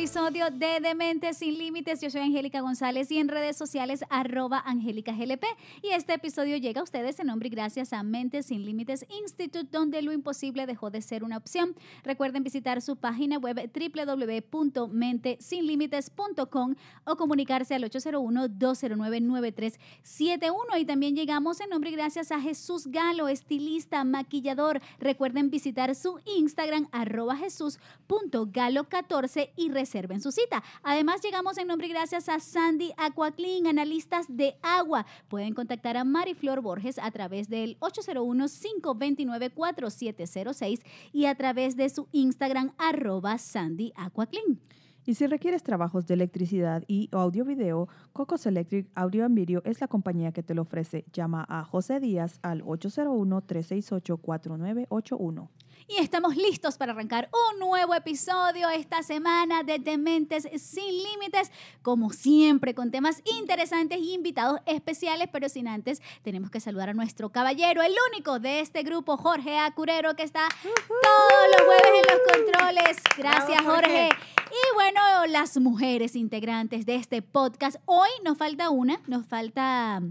Episodio de Dementes sin Límites. Yo soy Angélica González y en redes sociales arroba Angélica GLP. Y este episodio llega a ustedes en nombre y gracias a Mentes sin Límites Institute, donde lo imposible dejó de ser una opción. Recuerden visitar su página web www.mentesinlímites.com o comunicarse al 801-209-9371. Y también llegamos en nombre y gracias a Jesús Galo, estilista, maquillador. Recuerden visitar su Instagram arroba jesús.galo14 y reserven su cita. Además, llegamos en nombre y gracias a Sandy Aquaclean, analistas de agua. Pueden contactar a Mariflor Borges a través del 801-529-4706 y a través de su Instagram arroba Sandy Aquaclean. Y si requieres trabajos de electricidad y audio video, Cocos Electric Audio and Video es la compañía que te lo ofrece. Llama a José Díaz al 801-368-4981. Y estamos listos para arrancar un nuevo episodio esta semana de Dementes sin Límites, como siempre, con temas interesantes y invitados especiales, pero sin antes tenemos que saludar a nuestro caballero, el único de este grupo, Jorge Acurero, que está todos los jueves en los controles. Gracias, Jorge. Y bueno, las mujeres integrantes de este podcast, hoy nos falta una, nos falta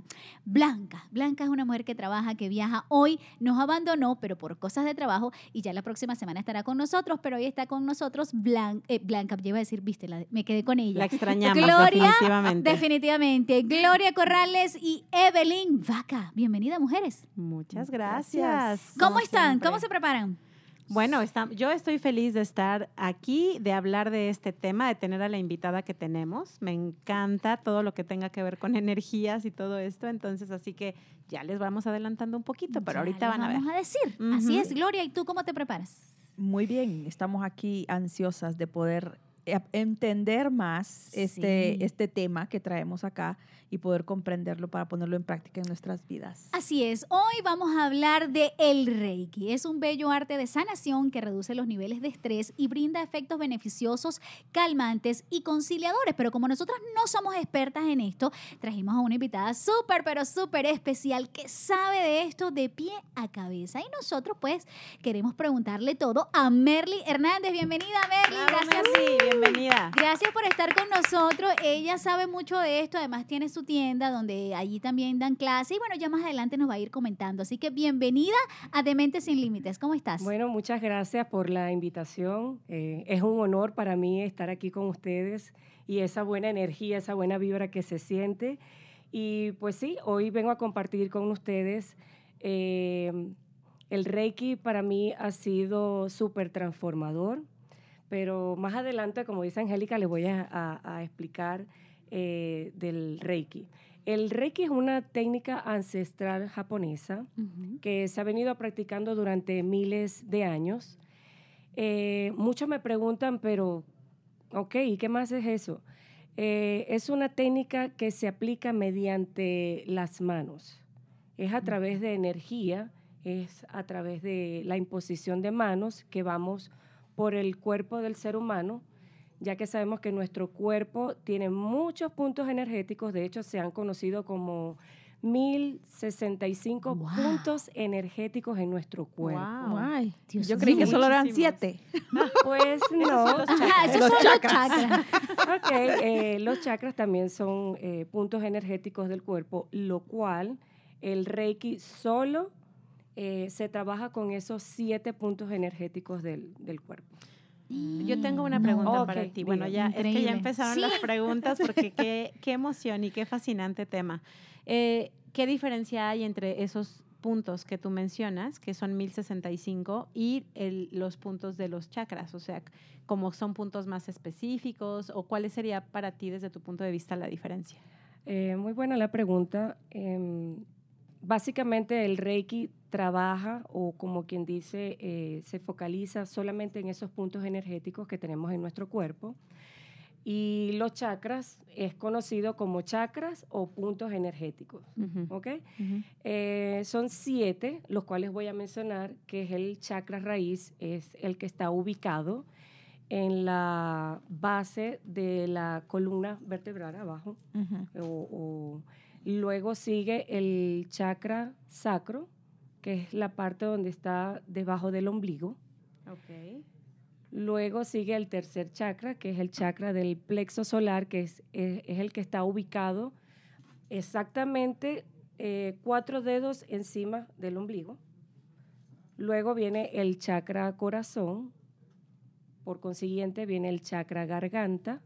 Blanca. Blanca es una mujer que trabaja, que viaja. Hoy nos abandonó, pero por cosas de trabajo, y ya la próxima semana estará con nosotros, pero hoy está con nosotros Blanca. Eh, Blanca, lleva a decir, viste, me quedé con ella. La extrañamos, Gloria, definitivamente. Definitivamente. Gloria Corrales y Evelyn Vaca. Bienvenida, mujeres. Muchas gracias. ¿Cómo están? ¿Cómo se preparan? Bueno, yo estoy feliz de estar aquí, de hablar de este tema, de tener a la invitada que tenemos. Me encanta todo lo que tenga que ver con energías y todo esto. Entonces, así que ya les vamos adelantando un poquito, pero ahorita van a ver. Vamos a decir. Así es, Gloria. ¿Y tú cómo te preparas? Muy bien, estamos aquí ansiosas de poder entender más este, este tema que traemos acá y poder comprenderlo para ponerlo en práctica en nuestras vidas. Así es, hoy vamos a hablar de el Reiki. Es un bello arte de sanación que reduce los niveles de estrés y brinda efectos beneficiosos, calmantes y conciliadores. Pero como nosotras no somos expertas en esto, trajimos a una invitada súper, pero súper especial que sabe de esto de pie a cabeza. Y nosotros pues queremos preguntarle todo a Merly Hernández. Bienvenida, Merly. Gracias bienvenida. Gracias por estar con nosotros. Ella sabe mucho de esto, además tiene su tienda donde allí también dan clase y bueno, ya más adelante nos va a ir comentando. Así que bienvenida a Dementes sin Límites. ¿Cómo estás? Bueno, muchas gracias por la invitación. Eh, es un honor para mí estar aquí con ustedes y esa buena energía, esa buena vibra que se siente. Y pues sí, hoy vengo a compartir con ustedes. Eh, el Reiki para mí ha sido súper transformador pero más adelante, como dice Angélica, le voy a, explicar eh, del Reiki. El Reiki es una técnica ancestral japonesa que se ha venido practicando durante miles de años. Eh, muchos me preguntan, pero, ok, ¿y qué más es eso? Eh, es una técnica que se aplica mediante las manos. Es a través de energía, es a través de la imposición de manos que vamos por el cuerpo del ser humano, ya que sabemos que nuestro cuerpo tiene muchos puntos energéticos, de hecho se han conocido como 1065 puntos energéticos en nuestro cuerpo. Yo creí que solo eran siete. Pues no. los chakras. Esos son los chakras. Eh, los chakras también son eh, puntos energéticos del cuerpo, lo cual el Reiki solo eh, se trabaja con esos siete puntos energéticos del, cuerpo. Yo tengo una pregunta para ti. Bueno, ya es que ya empezaron las preguntas porque qué, qué, emoción y qué fascinante tema. Eh, ¿Qué diferencia hay entre esos puntos que tú mencionas, que son 1065, y los puntos de los chakras? O sea, ¿cómo son puntos más específicos o cuál sería para ti desde tu punto de vista la diferencia? Eh, muy buena la pregunta. Em, básicamente el Reiki trabaja o como quien dice, eh, se focaliza solamente en esos puntos energéticos que tenemos en nuestro cuerpo. Y los chakras es conocido como chakras o puntos energéticos. Eh, son siete, los cuales voy a mencionar, que es el chakra raíz, es el que está ubicado en la base de la columna vertebral abajo. luego sigue el chakra sacro, que es la parte donde está debajo del ombligo. Luego sigue el tercer chakra, que es el chakra del plexo solar, que es, el que está ubicado exactamente eh, cuatro dedos encima del ombligo. Luego viene el chakra corazón, por consiguiente viene el chakra garganta,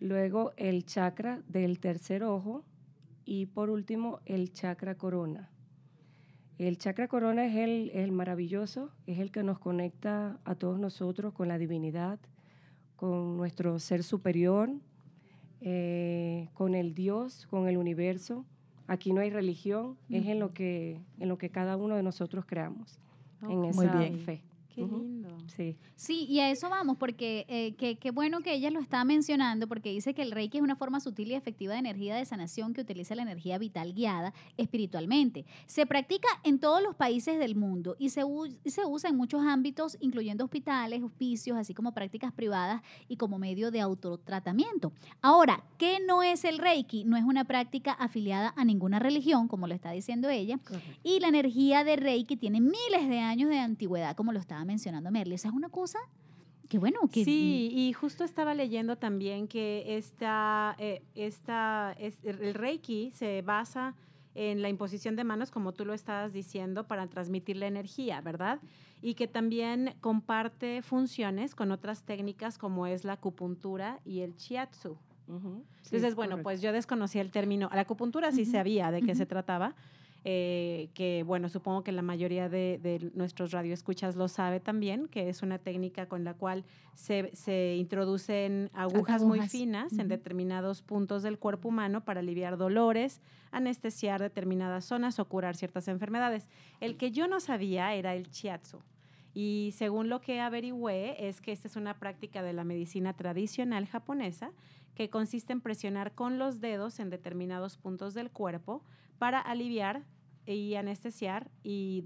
luego el chakra del tercer ojo y por último el chakra corona. El chakra corona es el, maravilloso, es el que nos conecta a todos nosotros con la divinidad, con nuestro ser superior, eh, con el Dios, con el universo. Aquí no hay religión, es en lo, que, en lo que cada uno de nosotros creamos, en esa fe. Qué lindo. Sí. Sí, y a eso vamos, porque eh, qué bueno que ella lo está mencionando, porque dice que el Reiki es una forma sutil y efectiva de energía de sanación que utiliza la energía vital guiada espiritualmente. Se practica en todos los países del mundo y se, se usa en muchos ámbitos, incluyendo hospitales, hospicios, así como prácticas privadas y como medio de autotratamiento. Ahora, ¿qué no es el Reiki? No es una práctica afiliada a ninguna religión, como lo está diciendo ella, y la energía de Reiki tiene miles de años de antigüedad, como lo está mencionando Merle. Esa es una cosa que bueno. Que, sí, y justo estaba leyendo también que esta, eh, esta, el Reiki se basa en la imposición de manos, como tú lo estabas diciendo, para transmitir la energía, ¿verdad? Y que también comparte funciones con otras técnicas como es la acupuntura y el shiatsu. Entonces, bueno, pues yo desconocía el término. La acupuntura sí sabía de qué se trataba, eh, que bueno, supongo que la mayoría de, nuestros radioescuchas lo sabe también, que es una técnica con la cual se, introducen agujas, muy finas en determinados puntos del cuerpo humano para aliviar dolores, anestesiar determinadas zonas o curar ciertas enfermedades. El que yo no sabía era el chiatsu. Y según lo que averigüé, es que esta es una práctica de la medicina tradicional japonesa que consiste en presionar con los dedos en determinados puntos del cuerpo para aliviar y anestesiar y,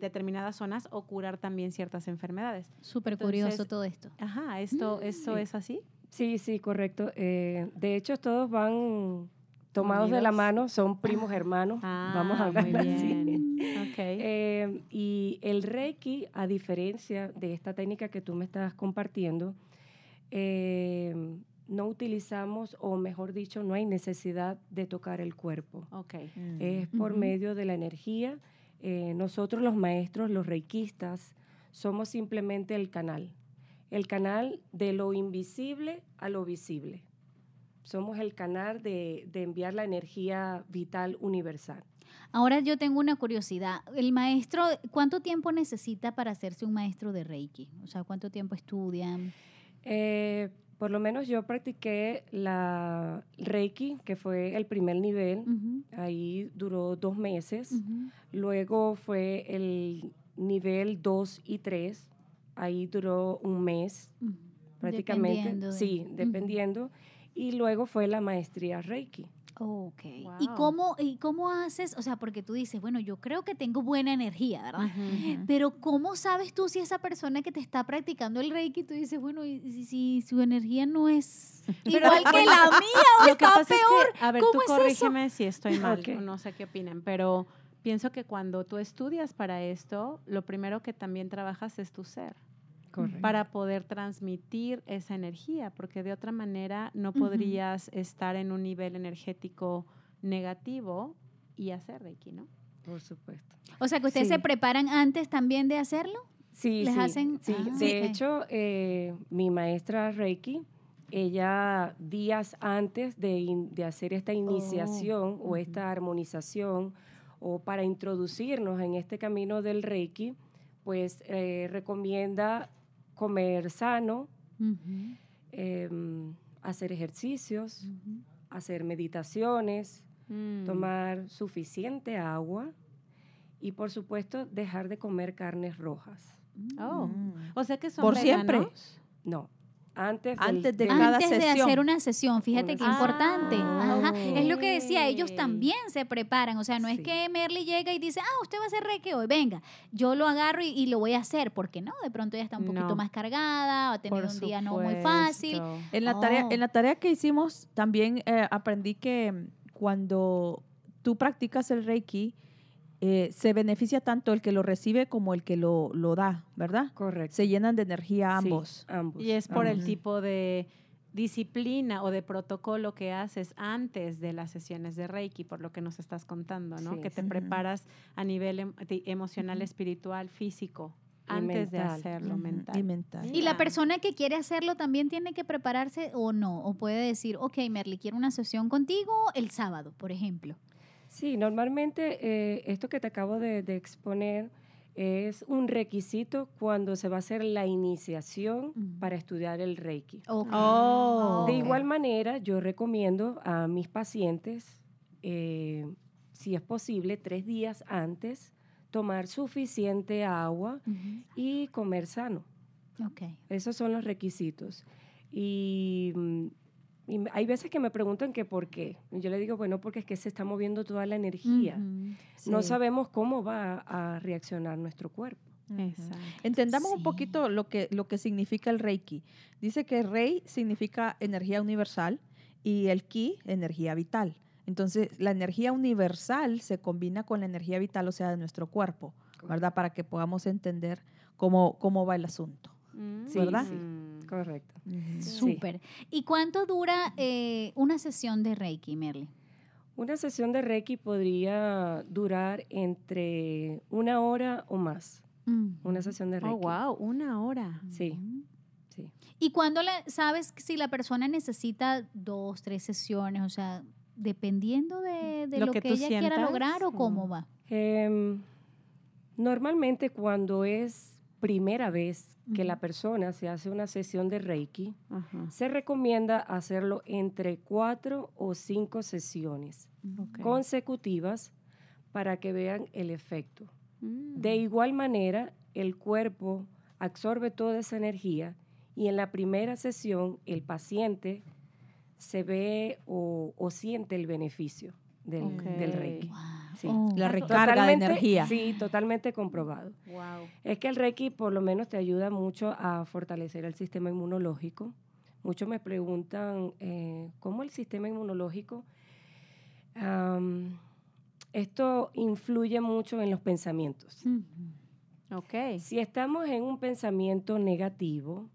determinadas zonas o curar también ciertas enfermedades. Súper curioso todo esto. Ajá, esto, ¿eso es así? Sí, sí, correcto. Eh, de hecho, todos van tomados de la mano, son primos hermanos, ah, vamos a hablar así. Eh, y el Reiki, a diferencia de esta técnica que tú me estás compartiendo, eh, no utilizamos, o mejor dicho, no hay necesidad de tocar el cuerpo. Okay. Mm. Es por medio de la energía. Eh, nosotros los maestros, los reikistas, somos simplemente el canal. El canal de lo invisible a lo visible. Somos el canal de, de enviar la energía vital universal. Ahora yo tengo una curiosidad. El maestro, ¿cuánto tiempo necesita para hacerse un maestro de Reiki? O sea, ¿cuánto tiempo estudian? Eh, por lo menos yo practiqué la Reiki, que fue el primer nivel. Ahí duró dos meses. Luego fue el nivel 2 y 3. Ahí duró un mes, prácticamente. Sí, dependiendo. Y luego fue la maestría Reiki. Ok. ¿Y, cómo, ¿Y cómo haces? O sea, porque tú dices, bueno, yo creo que tengo buena energía, ¿verdad? Pero ¿cómo sabes tú si esa persona que te está practicando el Reiki, tú dices, bueno, y si, su energía no es igual que la mía o está peor? a ver, tú corrígeme si estoy mal, no sé qué opinan, pero pienso que cuando tú estudias para esto, lo primero que también trabajas es tu ser para poder transmitir esa energía, porque de otra manera no podrías estar en un nivel energético negativo y hacer Reiki, ¿no? Por supuesto. O sea, que ustedes se preparan antes también de hacerlo. Sí, ¿Les sí, hacen? sí. Ah, de hecho, eh, mi maestra Reiki, ella días antes de, hacer esta iniciación o esta armonización o para introducirnos en este camino del Reiki, pues eh, recomienda comer sano, em, hacer ejercicios, hacer meditaciones, mm. tomar suficiente agua y por supuesto dejar de comer carnes rojas. Oh, o sea que son por siempre. No, Antes, antes de cada antes de hacer una sesión, fíjate qué importante. Ah, es lo que decía, ellos también se preparan. O sea, no es que Merly llega y dice, ah, usted va a hacer reiki hoy, venga, yo lo agarro y, lo voy a hacer, porque no, de pronto ya está un poquito más cargada, va a tener un día no muy fácil. En la, tarea, en la tarea que hicimos también eh, aprendí que cuando tú practicas el reiki, eh, se beneficia tanto el que lo recibe como el que lo, lo da, ¿verdad? Correcto. Se llenan de energía ambos. ambos. Y es por el tipo de disciplina o de protocolo que haces antes de las sesiones de Reiki, por lo que nos estás contando, ¿no? que te preparas a nivel em, emocional, espiritual, físico, antes de hacerlo, mental. Y mental. Y la persona que quiere hacerlo también tiene que prepararse o no, o puede decir, ok, Merly, quiero una sesión contigo el sábado, por ejemplo. Sí, normalmente eh, esto que te acabo de, exponer es un requisito cuando se va a hacer la iniciación para estudiar el Reiki. Oh. De igual manera, yo recomiendo a mis pacientes, eh, si es posible, tres días antes, tomar suficiente agua y comer sano. Okay. Esos son los requisitos. Y mm, y hay veces que me preguntan que por qué. Yo le digo, bueno, porque es que se está moviendo toda la energía. No sabemos cómo va a reaccionar nuestro cuerpo. Entendamos un poquito lo que, lo que significa el Reiki. Dice que Rei significa energía universal y el Ki, energía vital. Entonces, la energía universal se combina con la energía vital, o sea, de nuestro cuerpo, ¿verdad? Para que podamos entender cómo, cómo va el asunto. Mm. ¿Verdad? Correcto. Súper. ¿Y cuánto dura eh, una sesión de Reiki, Merly? Una sesión de Reiki podría durar entre una hora o más. Mm. Una sesión de oh, Reiki. Oh, wow, una hora. Sí. Mm. sí. ¿Y cuándo sabes si la persona necesita dos, tres sesiones? O sea, dependiendo de, lo, que, ella quiera lograr o cómo va. Em, normalmente cuando es primera vez que la persona se hace una sesión de Reiki, se recomienda hacerlo entre cuatro o cinco sesiones consecutivas para que vean el efecto. Mm. De igual manera, el cuerpo absorbe toda esa energía y en la primera sesión el paciente se ve o, siente el beneficio del, Reiki. Oh. La recarga de energía. Sí, totalmente comprobado. Es que el Reiki por lo menos te ayuda mucho a fortalecer el sistema inmunológico. Muchos me preguntan eh, cómo el sistema inmunológico. esto influye mucho en los pensamientos. okay. Si estamos en un pensamiento negativo,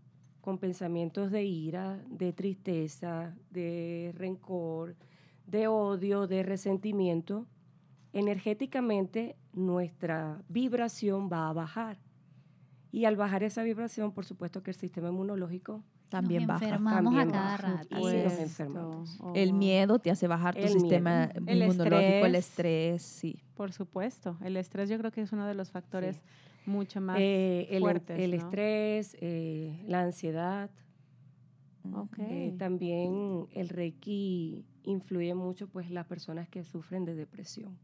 con pensamientos de ira, de tristeza, de rencor, de odio, de resentimiento, energéticamente nuestra vibración va a bajar. Y al bajar esa vibración, por supuesto que el sistema inmunológico también baja. También a cada rato. El oh. miedo te hace bajar tu sistema inmunológico, el estrés, sí. Por supuesto. El estrés yo creo que es uno de los factores mucho más eh, el, fuertes. El estrés, eh, la ansiedad. Okay. Eh, también el Reiki influye mucho pues las personas que sufren de depresión.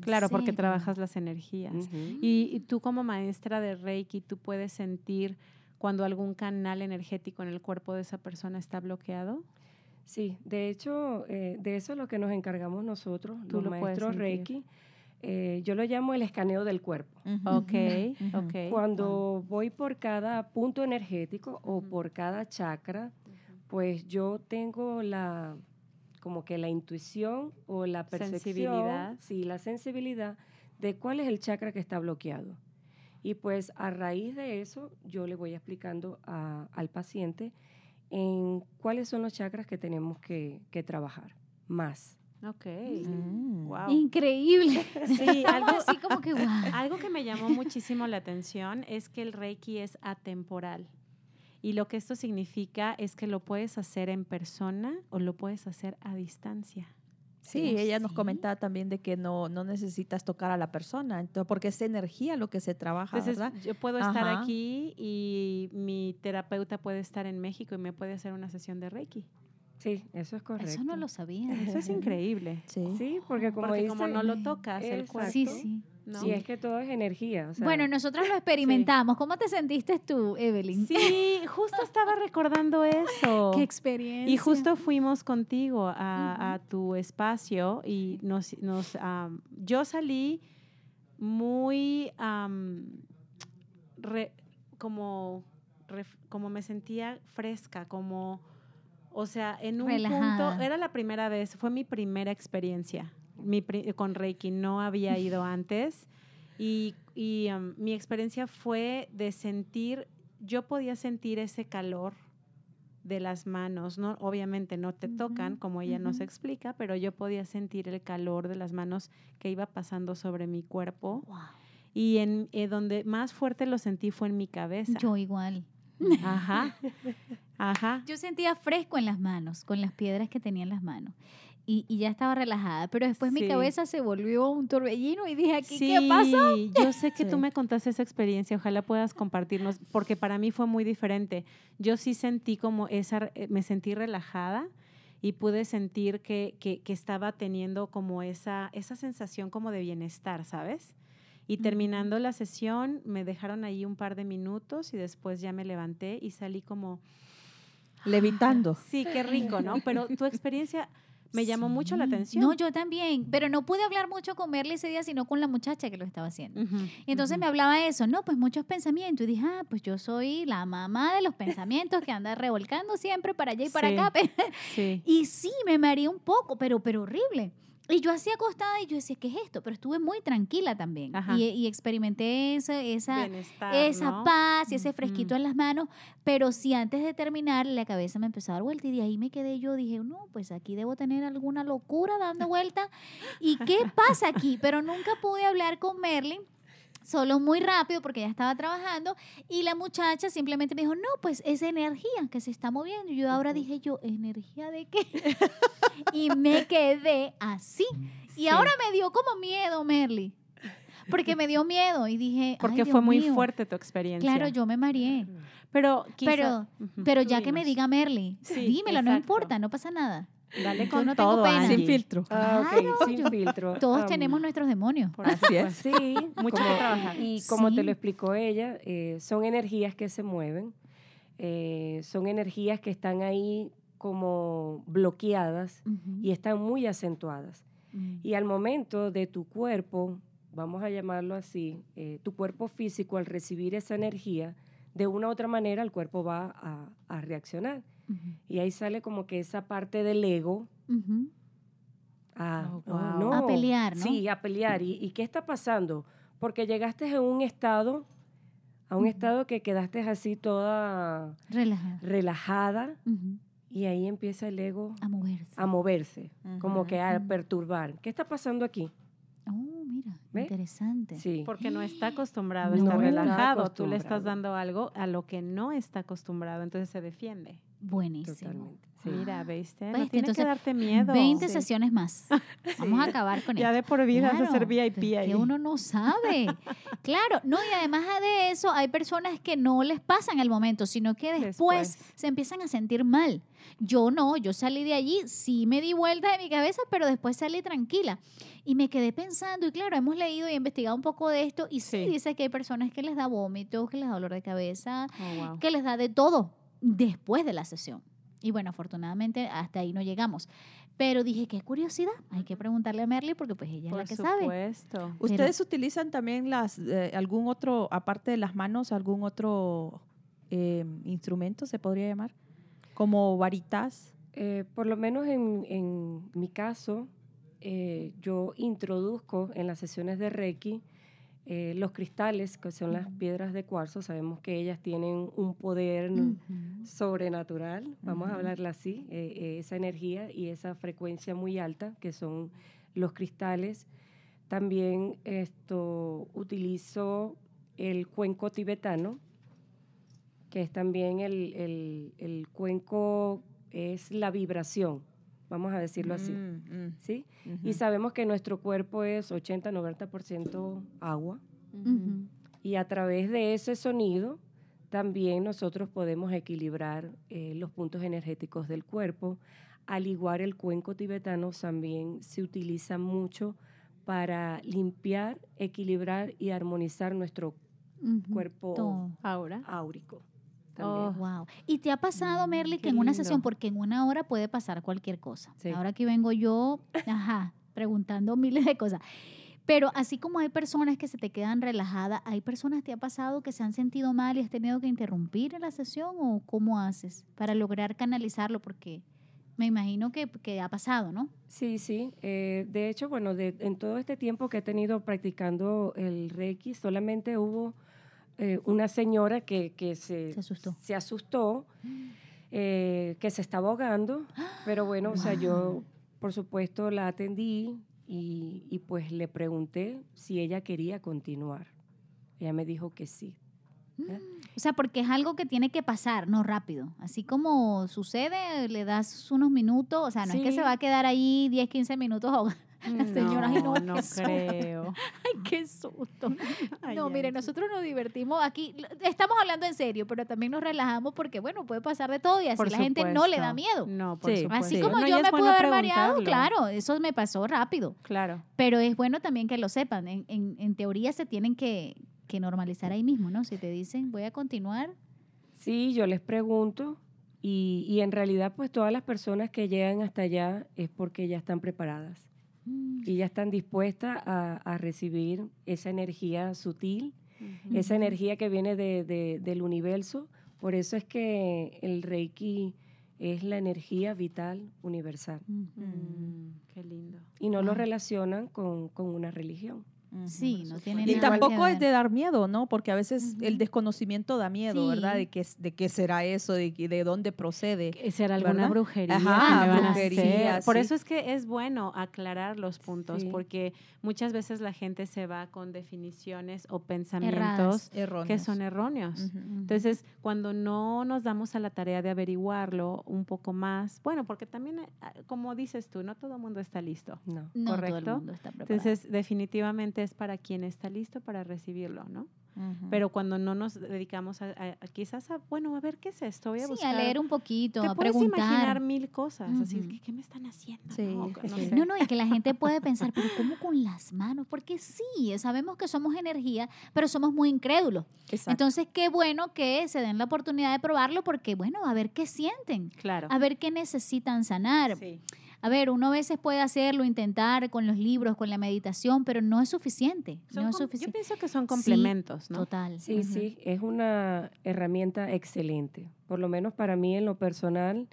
Claro, porque trabajas las energías. y, tú como maestra de Reiki, tú puedes sentir cuando algún canal energético en el cuerpo de esa persona está bloqueado. Sí, de hecho, eh, de eso es lo que nos encargamos nosotros, los maestros Reiki. Eh, yo lo llamo el escaneo del cuerpo. Ok, ok. Cuando voy por cada punto energético o por cada chakra, pues yo tengo la, como que la intuición o la percepción, sensibilidad. sí, la sensibilidad de cuál es el chakra que está bloqueado. Y pues a raíz de eso yo le voy explicando al paciente en cuáles son los chakras que tenemos que, trabajar más. Ok. Wow. Mm. Increíble. Sí, algo así como que Algo que me llamó muchísimo la atención es que el Reiki es atemporal. Y lo que esto significa es que lo puedes hacer en persona o lo puedes hacer a distancia. Sí, ella nos comentaba también de que no, no necesitas tocar a la persona, entonces, porque es energía lo que se trabaja, ¿verdad? Yo puedo estar aquí y mi terapeuta puede estar en México y me puede hacer una sesión de Reiki. Sí, eso es correcto. Eso no lo sabía. Eso es increíble. Sí, porque como porque como no lo tocas el cuerpo. Sí, sí. Sí, es que todo es energía. bueno, nosotros lo experimentamos. ¿Cómo te sentiste tú, Evelyn? Sí, justo estaba recordando eso. Qué experiencia. Y justo fuimos contigo a, tu espacio y nos, nos yo salí muy como, como me sentía fresca, como, o sea, en un punto, era la primera vez, fue mi primera experiencia mi, con Reiki, no había ido antes. Y, y mi experiencia fue de sentir, yo podía sentir ese calor de las manos, ¿no? Obviamente no te tocan, como ella nos explica, pero yo podía sentir el calor de las manos que iba pasando sobre mi cuerpo. Y en eh, donde más fuerte lo sentí fue en mi cabeza. Yo igual. Ajá. Ajá. Yo sentía fresco en las manos, con las piedras que tenía en las manos y, y, ya estaba relajada, pero después mi cabeza se volvió un torbellino y dije, aquí, ¿qué pasó? Yo sé que tú me contaste esa experiencia, ojalá puedas compartirnos, porque para mí fue muy diferente. Yo sí sentí como esa, eh, me sentí relajada y pude sentir que, que, que estaba teniendo como esa, esa sensación como de bienestar, ¿sabes? Y terminando la sesión, me dejaron ahí un par de minutos y después ya me levanté y salí como... Levitando. Sí, qué rico, ¿no? Pero tu experiencia me llamó mucho la atención. No, yo también, pero no pude hablar mucho con Merly ese día, sino con la muchacha que lo estaba haciendo. entonces me hablaba eso, no, pues muchos pensamientos. Y dije, ah, pues yo soy la mamá de los pensamientos que anda revolcando siempre para allá y para acá. Y sí, me mareé un poco, pero, pero horrible. Y yo así acostada y yo decía, ¿qué es esto? Pero estuve muy tranquila también. Y, experimenté esa, esa, esa paz y ese fresquito en las manos. Pero si antes de terminar la cabeza me empezó a dar vuelta y de ahí me quedé yo, dije, no, pues aquí debo tener alguna locura dando vuelta. ¿Y qué pasa aquí? Pero nunca pude hablar con Merlin solo muy rápido porque ya estaba trabajando y la muchacha simplemente me dijo, no, pues es energía que se está moviendo. Yo ahora dije yo, ¿energía de qué? y me quedé así. Y ahora me dio como miedo, Merly. Porque me dio miedo y dije. Porque fue muy fuerte tu experiencia. Claro, yo me mareé. Pero, pero, pero ya que me diga Merly, dímelo, no importa, no pasa nada. Dale con no todo, pena. Sin filtro. Ah, sin filtro. Todos tenemos nuestros demonios. así es. Sí, mucho que trabajar. Y como te lo explicó ella, eh, son energías que se mueven, eh, son energías que están ahí como bloqueadas y están muy acentuadas. Mm. Y al momento de tu cuerpo, vamos a llamarlo así, eh, tu cuerpo físico al recibir esa energía, de una u otra manera el cuerpo va a, a reaccionar. Y ahí sale como que esa parte del ego. a, oh, a, pelear, ¿no? Sí, a pelear. ¿Y, qué está pasando? Porque llegaste a un estado, a un estado que quedaste así toda relajada. y ahí empieza el ego a moverse. A moverse, como que a perturbar. ¿Qué está pasando aquí? Oh, mira, interesante. Sí. Porque no está acostumbrado, está relajado. Tú le estás dando algo a lo que no está acostumbrado, entonces se defiende. Buenísimo. Mira, ¿viste? No tiene que darte miedo. 20 sesiones más. Vamos a acabar con ya Ya de por vida claro, a ser VIP ahí. Que uno no sabe. claro, no, y además de eso, hay personas que no les pasan el momento, sino que después, se empiezan a sentir mal. Yo no, yo salí de allí, sí me di vuelta de mi cabeza, pero después salí tranquila. Y me quedé pensando, y claro, hemos leído y investigado un poco de esto, y sí, dice que hay personas que les da vómitos, que les da dolor de cabeza, oh, que les da de todo después de la sesión. Y bueno, afortunadamente hasta ahí no llegamos. Pero dije, qué curiosidad, hay que preguntarle a Merly porque pues ella es la que sabe. Por supuesto. ¿Ustedes utilizan también las, eh, algún otro, aparte de las manos, algún otro eh, instrumento, se podría llamar? Como varitas. Eh, por lo menos en, en mi caso, yo introduzco en las sesiones de Reiki eh, los cristales, que son las piedras de cuarzo, sabemos que ellas tienen un poder sobrenatural, vamos a hablarla así, eh, eh, esa energía y esa frecuencia muy alta que son los cristales. También esto utilizo el cuenco tibetano, que es también el, el cuenco, es la vibración vamos a decirlo así. Mm, mm. ¿sí? Y sabemos que nuestro cuerpo es 80-90% agua. Y a través de ese sonido también nosotros podemos equilibrar eh, los puntos energéticos del cuerpo. Al igual el cuenco tibetano también se utiliza mucho para limpiar, equilibrar y armonizar nuestro cuerpo áurico. Oh, wow. ¿Y te ha pasado, mm, Merly, que en una sesión, porque en una hora puede pasar cualquier cosa? Ahora que vengo yo, ajá, preguntando miles de cosas. Pero así como hay personas que se te quedan relajadas, ¿hay personas te ha pasado que se han sentido mal y has tenido que interrumpir la sesión o cómo haces para lograr canalizarlo? Porque me imagino que, que ha pasado, ¿no? Sí, sí. Eh, de hecho, bueno, en todo este tiempo que he tenido practicando el Reiki, solamente hubo eh, una señora que, que se, se, asustó, se asustó eh, que se estaba ahogando, pero bueno, o sea, yo por supuesto la atendí, y, pues le pregunté si ella quería continuar. Ella me dijo que sí. ¿eh? O sea, porque es algo que tiene que pasar, no rápido. Así como sucede, le das unos minutos, o sea, no es que se va a quedar ahí 10, 15 minutos ahogada. La señora, no, no, creo. Ay, qué susto. no, mire, nosotros nos divertimos aquí. Estamos hablando en serio, pero también nos relajamos porque, bueno, puede pasar de todo y así la gente no le da miedo. No, por supuesto. Así como yo me pude haber mareado, claro, eso me pasó rápido. Claro. Pero es bueno también que lo sepan. En, en, en teoría se tienen que, que normalizar ahí mismo, ¿no? Si te dicen, voy a continuar. Sí, yo les pregunto. Y, y en realidad, pues todas las personas que llegan hasta allá es porque ya están preparadas. Mm. y ya están dispuestas a, recibir esa energía sutil, esa energía que viene de, del universo. Por eso es que el Reiki es la energía vital universal. Mm, qué lindo. Y no lo relacionan con, con una religión. Sí, no tiene Y tampoco es de dar miedo, ¿no? Porque a veces el desconocimiento da miedo, ¿verdad? De qué, de qué será eso, de, de dónde procede. ¿Será alguna brujería? Ajá, brujería. Por eso es que es bueno aclarar los puntos, porque muchas veces la gente se va con definiciones o pensamientos que son erróneos. Entonces, cuando no nos damos a la tarea de averiguarlo un poco más, bueno, porque también, eh, como dices tú, no todo el mundo está listo. No, ¿correcto? todo el mundo está preparado. Entonces, definitivamente es para quien está listo para recibirlo, ¿no? Pero cuando no nos dedicamos a, quizás a, bueno, a ver qué es esto, voy a sí, a leer un poquito, Te a puedes preguntar. imaginar mil cosas, así, ¿qué, ¿qué, me están haciendo? No, no, y que la gente puede pensar, pero ¿cómo con las manos? Porque sí, sabemos que somos energía, pero somos muy incrédulos. Entonces, qué bueno que se den la oportunidad de probarlo porque, bueno, a ver qué sienten. Claro. A ver qué necesitan sanar. Sí a ver, uno a veces puede hacerlo, intentar con los libros, con la meditación, pero no es suficiente. no es suficiente. Yo pienso que son complementos, ¿no? Total. Sí, sí, es una herramienta excelente. Por lo menos para mí en lo personal,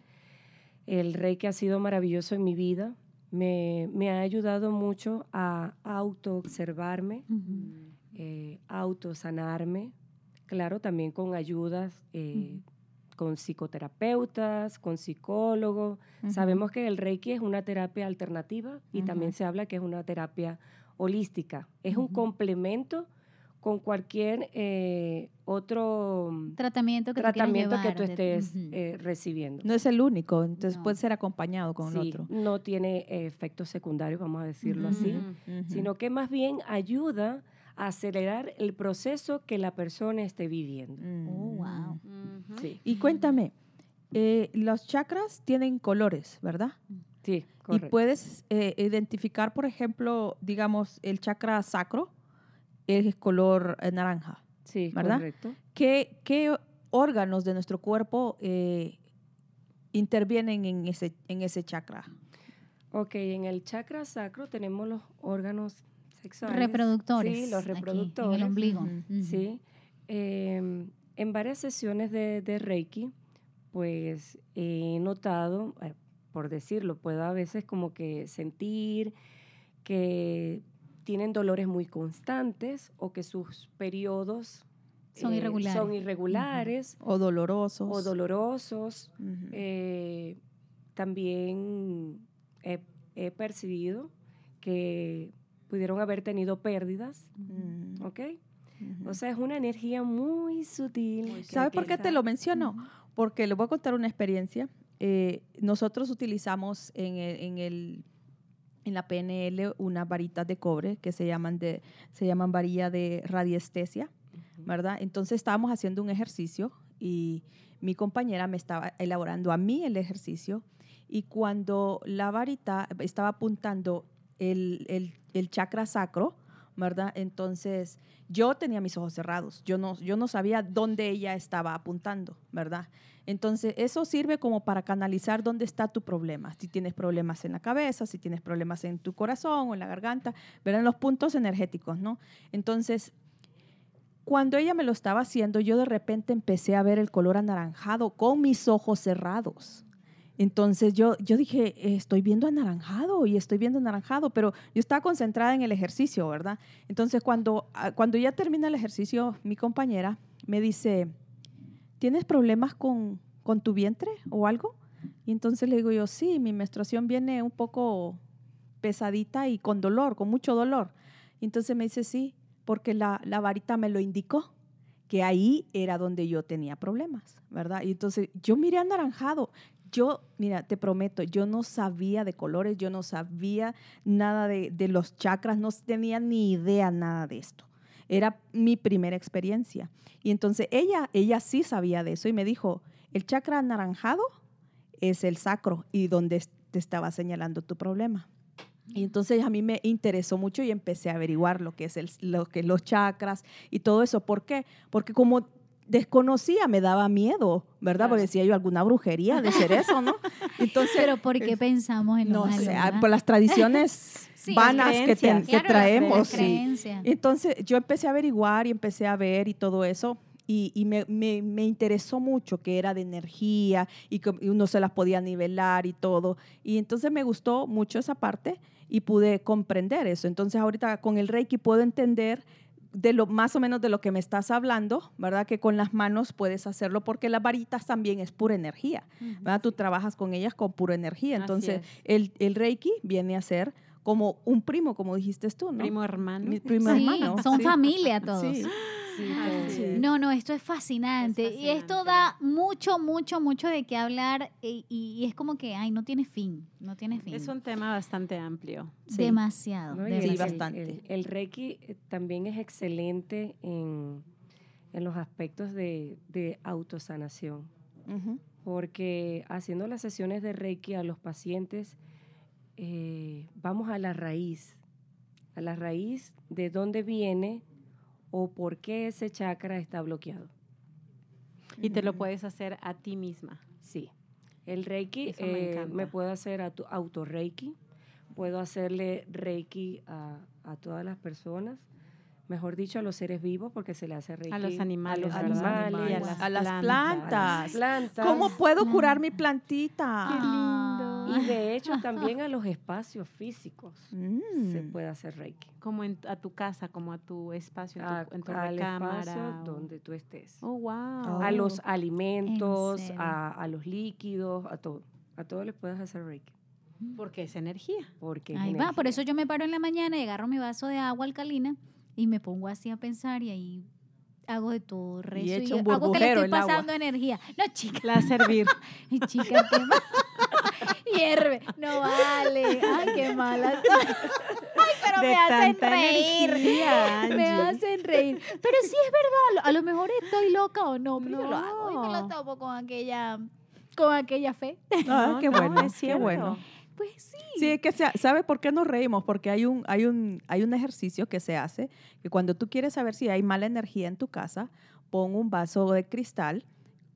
el Reiki ha sido maravilloso en mi vida. Me, ha ayudado mucho a auto-observarme, eh, auto-sanarme, claro, también con ayudas eh, con psicoterapeutas, con psicólogos. Sabemos que el Reiki es una terapia alternativa y también se habla que es una terapia holística. Es un complemento con cualquier eh, otro tratamiento que, tratamiento que tú estés eh, recibiendo. No es el único, entonces puede ser acompañado con otro. No tiene efectos secundarios, vamos a decirlo así, sino que más bien ayuda acelerar el proceso que la persona esté viviendo. Oh, wow. Y cuéntame, eh, los chakras tienen colores, ¿verdad? Sí, correcto. Y puedes eh, identificar, por ejemplo, digamos, el chakra sacro es color eh, naranja. Sí, ¿verdad? correcto. ¿Qué, ¿Qué, órganos de nuestro cuerpo intervienen en ese, en ese chakra? Ok, en el chakra sacro tenemos los órganos Reproductores. Sí, los reproductores. en el ombligo. Sí. Em, en varias sesiones de, Reiki, pues he notado, eh, por decirlo, puedo a veces como que sentir que tienen dolores muy constantes o que sus periodos son, irregulares. son irregulares. O dolorosos. O dolorosos. Eh, también he, percibido que pudieron haber tenido pérdidas, mm. ¿ok? O sea, es una energía muy sutil. ¿Sabe por qué te lo menciono? Porque le voy a contar una experiencia. Eh, nosotros utilizamos en, en, el, en la PNL unas varitas de cobre que se llaman, de, se llaman varilla de radiestesia, ¿verdad? Entonces estábamos haciendo un ejercicio y mi compañera me estaba elaborando a mí el ejercicio y cuando la varita estaba apuntando el, el chakra sacro, ¿verdad? Entonces, yo tenía mis ojos cerrados, yo no, yo no sabía dónde ella estaba apuntando, ¿verdad? Entonces, eso sirve como para canalizar dónde está tu problema. Si tienes problemas en la cabeza, si tienes problemas en tu corazón o en la garganta, verán los puntos energéticos, ¿no? Entonces, cuando ella me lo estaba haciendo, yo de repente empecé a ver el color anaranjado con mis ojos cerrados. Entonces yo, yo dije, estoy viendo anaranjado y estoy viendo anaranjado, pero yo estaba concentrada en el ejercicio, ¿verdad? Entonces cuando, ah, cuando ya termina el ejercicio, mi compañera me dice, ¿tienes problemas con, con tu vientre o algo? Y entonces le digo yo, sí, mi menstruación viene un poco pesadita y con dolor, con mucho dolor. Y entonces me dice, sí, porque la, la varita me lo indicó que ahí era donde yo tenía problemas, ¿verdad? Y entonces yo miré anaranjado yo, mira, te prometo, yo no sabía de colores, yo no sabía nada de, los chakras, no tenía ni idea nada de esto. Era mi primera experiencia. Y entonces ella, ella sí sabía de eso y me dijo, el chakra anaranjado es el sacro y donde te estaba señalando tu problema. Y entonces a mí me interesó mucho y empecé a averiguar lo que es el, lo que los chakras y todo eso. ¿Por qué? Porque como desconocía, me daba miedo, ¿verdad? Porque decía yo alguna brujería de ser eso, ¿no? Entonces, Pero ¿por qué pensamos en no sé, ah, por las tradiciones vanas que, traemos. Entonces yo empecé a averiguar y empecé a ver y todo eso. Y, me, me, interesó mucho que era de energía y que uno se las podía nivelar y todo. Y entonces me gustó mucho esa parte y pude comprender eso. Entonces ahorita con el Reiki puedo entender de lo más o menos de lo que me estás hablando, ¿verdad? Que con las manos puedes hacerlo porque las varitas también es pura energía, ¿verdad? Tú trabajas con ellas con pura energía. Entonces, el, el, Reiki viene a ser como un primo, como dijiste tú, ¿no? Primo hermano. primo hermano. Son familia todos. No, no, esto es fascinante. Y esto da mucho, mucho, mucho de qué hablar y, es como que, ay, no tiene fin, no tiene fin. Es un tema bastante amplio. Demasiado. sí, bastante. El, Reiki eh, también es excelente en, los aspectos de, autosanación, porque haciendo las sesiones de Reiki a los pacientes, eh, vamos a la raíz, a la raíz de dónde viene o por qué ese chakra está bloqueado. Y te lo puedes hacer a ti misma. Sí. El Reiki me, eh, me, puedo hacer a tu auto Reiki, puedo hacerle Reiki a, a, todas las personas, mejor dicho a los seres vivos porque se le hace Reiki a los animales, a, los animales, a, las, plantas. plantas. ¿Cómo puedo curar mi plantita? Qué lindo. Y de hecho también a los espacios físicos se mm. puede hacer Reiki. Como en, a tu casa, como a tu espacio, en tu, al espacio donde tú estés. Oh, wow. A los alimentos, a, los líquidos, a todo. A todo le puedes hacer Reiki. Porque es energía. Porque ahí va, por eso yo me paro en la mañana y agarro mi vaso de agua alcalina y me pongo así a pensar y ahí hago de todo, rezo y, y hago que le estoy pasando energía. No, chica. La servir. y chica, qué mal. Hierve. No vale. Ay, qué mala. Ay, pero me hacen reír. me hacen reír. Pero sí es verdad. A lo mejor estoy loca o no, pero yo lo hago y me lo tomo con aquella, con aquella fe. Ah, qué bueno, es qué bueno. Pues sí. Sí, es que ¿sabe por qué nos reímos? Porque hay un, hay, un, hay un ejercicio que se hace que cuando tú quieres saber si hay mala energía en tu casa, pon un vaso de cristal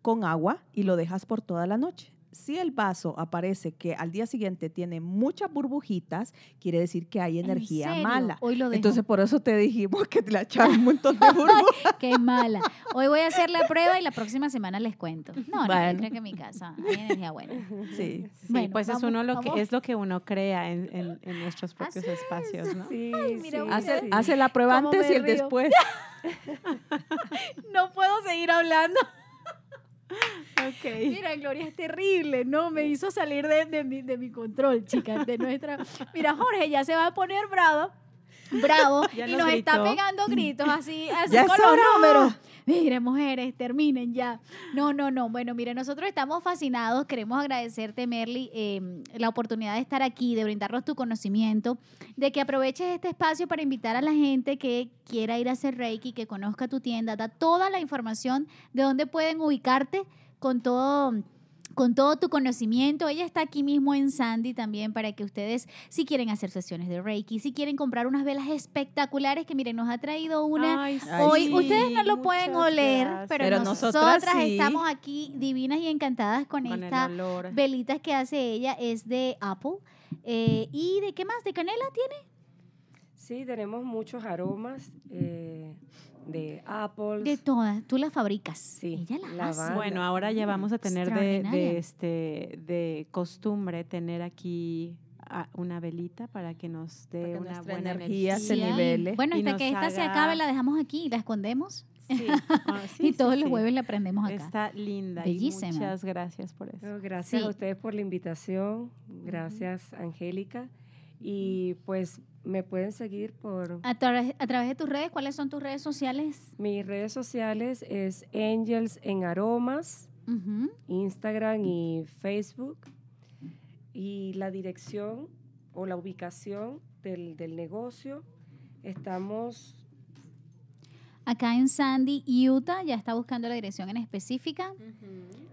con agua y lo dejas por toda la noche si el vaso aparece que al día siguiente tiene muchas burbujitas, quiere decir que hay energía mala. Hoy lo Entonces por eso te dijimos que te la echaba un montón de burbujas. Qué mala. Hoy voy a hacer la prueba y la próxima semana les cuento. No, no, creo que en mi casa hay energía buena. Sí. sí pues es uno lo que es lo que uno crea en, nuestros propios espacios, ¿no? Sí, Hace, la prueba antes y el después. no puedo seguir hablando. Mira, Gloria es terrible, ¿no? Me hizo salir de, mi, de mi control, chicas, de nuestra... Mira, Jorge ya se va a poner bravo, bravo, y nos está pegando gritos así, así con los números. Mire, mujeres, terminen ya. No, no, no. Bueno, mire, nosotros estamos fascinados. Queremos agradecerte, Merly, em, la oportunidad de estar aquí, de brindarnos tu conocimiento, de que aproveches este espacio para invitar a la gente que quiera ir a hacer Reiki, que conozca tu tienda, da toda la información de dónde pueden ubicarte con todo con todo tu conocimiento. Ella está aquí mismo en Sandy también para que ustedes, si quieren hacer sesiones de Reiki, si quieren comprar unas velas espectaculares, que miren, nos ha traído una hoy. ustedes no lo pueden oler, pero, nosotras, estamos aquí divinas y encantadas con, estas velitas que hace ella. Es de Apple. Eh, ¿Y de qué más? ¿De canela tiene? Sí, tenemos muchos aromas. Eh, de Apple. De todas, tú las fabricas. Sí. Ella las hace. Bueno, ahora ya vamos a tener de, este, de costumbre tener aquí una velita para que nos dé una buena energía, se nivele. Bueno, hasta que esta se acabe la dejamos aquí y la escondemos. Sí. Ah, y todos los jueves la prendemos acá. Está linda. Bellísima. muchas gracias por eso. gracias a ustedes por la invitación. Gracias, Angélica. Y pues me pueden seguir por... A, través, a través de tus redes, ¿cuáles son tus redes sociales? Mis redes sociales es Angels en Aromas, Instagram y Facebook. Y la dirección o la ubicación del, negocio, estamos... Acá en Sandy, Utah, ya está buscando la dirección en específica.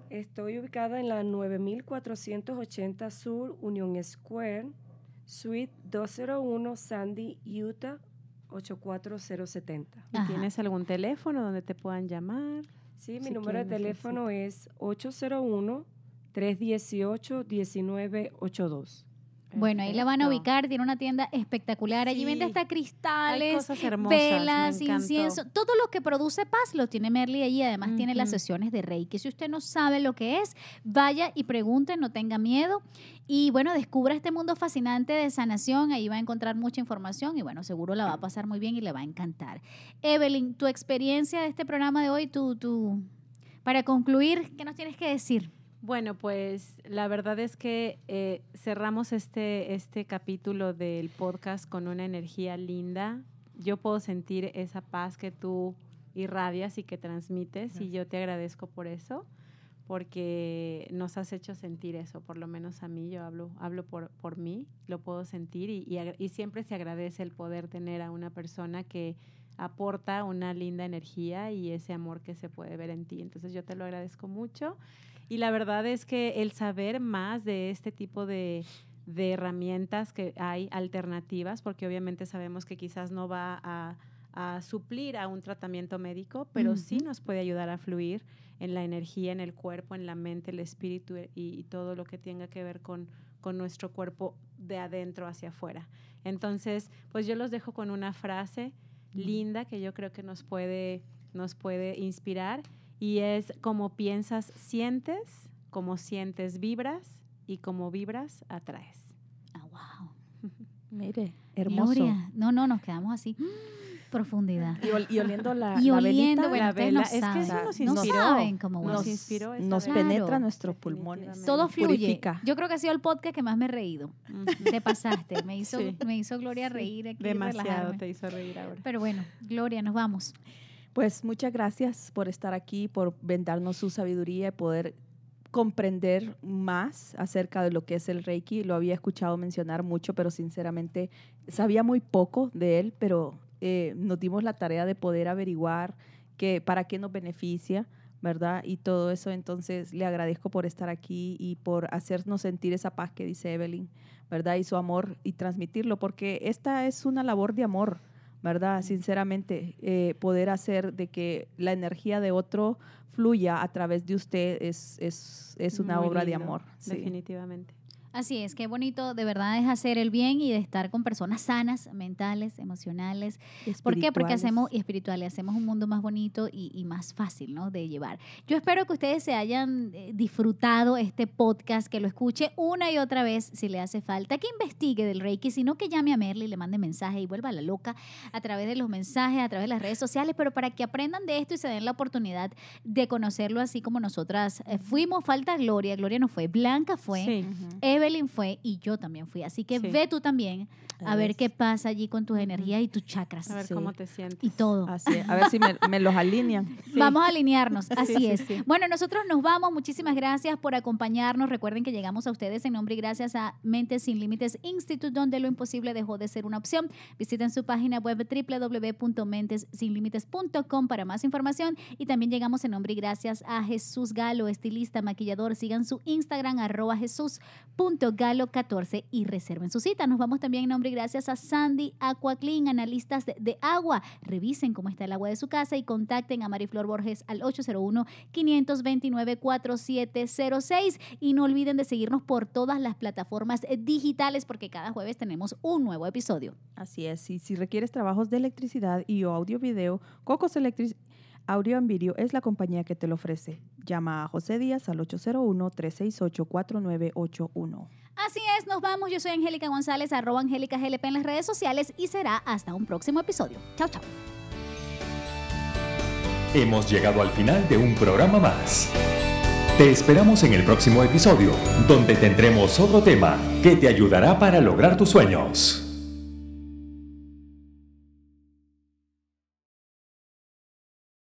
Estoy ubicada en la 9480 Sur Union Square, Suite 201 Sandy, Utah 84070. ¿Y tienes algún teléfono donde te puedan llamar? Sí, mi número de teléfono es 801 318 1982. Bueno, ahí la van a ubicar, tiene una tienda espectacular. Allí vende hasta cristales, velas, incienso, todo lo que produce paz lo tiene Merly allí. Además tiene las sesiones de Reiki. Si usted no sabe lo que es, vaya y pregunte, no tenga miedo. Y bueno, descubra este mundo fascinante de sanación. Ahí va a encontrar mucha información y bueno, seguro la va a pasar muy bien y le va a encantar. Evelyn, tu experiencia de este programa de hoy, tú, tú, para concluir, ¿qué nos tienes que decir? Bueno, pues la verdad es que eh, cerramos este, este capítulo del podcast con una energía linda. Yo puedo sentir esa paz que tú irradias y que transmites y yo te agradezco por eso, porque nos has hecho sentir eso, por lo menos a mí, yo hablo, hablo por, por mí, lo puedo sentir y, y siempre se agradece el poder tener a una persona que aporta una linda energía y ese amor que se puede ver en ti. Entonces yo te lo agradezco mucho y la verdad es que el saber más de este tipo de, herramientas que hay alternativas, porque obviamente sabemos que quizás no va a, suplir a un tratamiento médico, pero sí nos puede ayudar a fluir en la energía, en el cuerpo, en la mente, el espíritu y, todo lo que tenga que ver con, con nuestro cuerpo de adentro hacia afuera. Entonces, pues yo los dejo con una frase linda que yo creo que nos puede, nos puede inspirar y es como piensas, sientes, como sientes, vibras y como vibras, atraes. Ah, wow. Mire, hermoso. Gloria. No, no, nos quedamos así. Profundidad. Y, oliendo la, y oliendo, la velita. es que eso nos inspiró. No saben cómo nos inspiró. Nos penetra nuestros pulmones. Todo fluye. Yo creo que ha sido el podcast que más me he reído. Te pasaste. Me hizo, me hizo Gloria reír aquí. Demasiado te hizo reír ahora. Pero bueno, Gloria, nos vamos. Pues muchas gracias por estar aquí, por vendarnos su sabiduría y poder comprender más acerca de lo que es el Reiki. Lo había escuchado mencionar mucho, pero sinceramente sabía muy poco de él, pero eh, nos dimos la tarea de poder averiguar que, para qué nos beneficia, ¿verdad? Y todo eso. Entonces le agradezco por estar aquí y por hacernos sentir esa paz que dice Evelyn, ¿verdad? Y su amor y transmitirlo, porque esta es una labor de amor ¿verdad? Sinceramente, eh, poder hacer de que la energía de otro fluya a través de usted es, es, es una obra de amor. Definitivamente. Así es, qué bonito de verdad es hacer el bien y de estar con personas sanas, mentales, emocionales. ¿Por qué? Porque hacemos, y espirituales, hacemos un mundo más bonito y, más fácil, ¿no? De llevar. Yo espero que ustedes se hayan eh, disfrutado este podcast, que lo escuche una y otra vez si le hace falta, que investigue del Reiki, sino que llame a Merly, le mande mensaje y vuelva a la loca a través de los mensajes, a través de las redes sociales, pero para que aprendan de esto y se den la oportunidad de conocerlo así como nosotras eh, fuimos. Falta Gloria, Gloria no fue, Blanca fue. Sí. Evelyn fue y yo también fui. Así que ve tú también a ver qué pasa allí con tus energías y tus chakras. A ver cómo te sientes. Y todo. Así es. A ver si me, los alinean. Vamos a alinearnos, así es. Bueno, nosotros nos vamos. Muchísimas gracias por acompañarnos. Recuerden que llegamos a ustedes en nombre y gracias a Mentes Sin Límites Institute, donde lo imposible dejó de ser una opción. Visiten su página web www.mentessinlimites.com para más información. Y también llegamos en nombre y gracias a Jesús Galo, estilista, maquillador. Sigan su Instagram, arroba jesús.galo14 y reserven su cita. Nos vamos también en nombre gracias a Sandy Aquaclean, analistas de, agua. Revisen cómo está el agua de su casa y contacten a Mariflor Borges al 801-529-4706. Y no olviden de seguirnos por todas las plataformas digitales porque cada jueves tenemos un nuevo episodio. Así es, y si requieres trabajos de electricidad y o audio video, Cocos Electric Audio and Video es la compañía que te lo ofrece. Llama a José Díaz al 801-368-4981. Así es, nos vamos. Yo soy Angélica González, arroba Angélica GLP en las redes sociales y será hasta un próximo episodio. Chao, chao. Hemos llegado al final de un programa más. Te esperamos en el próximo episodio, donde tendremos otro tema que te ayudará para lograr tus sueños.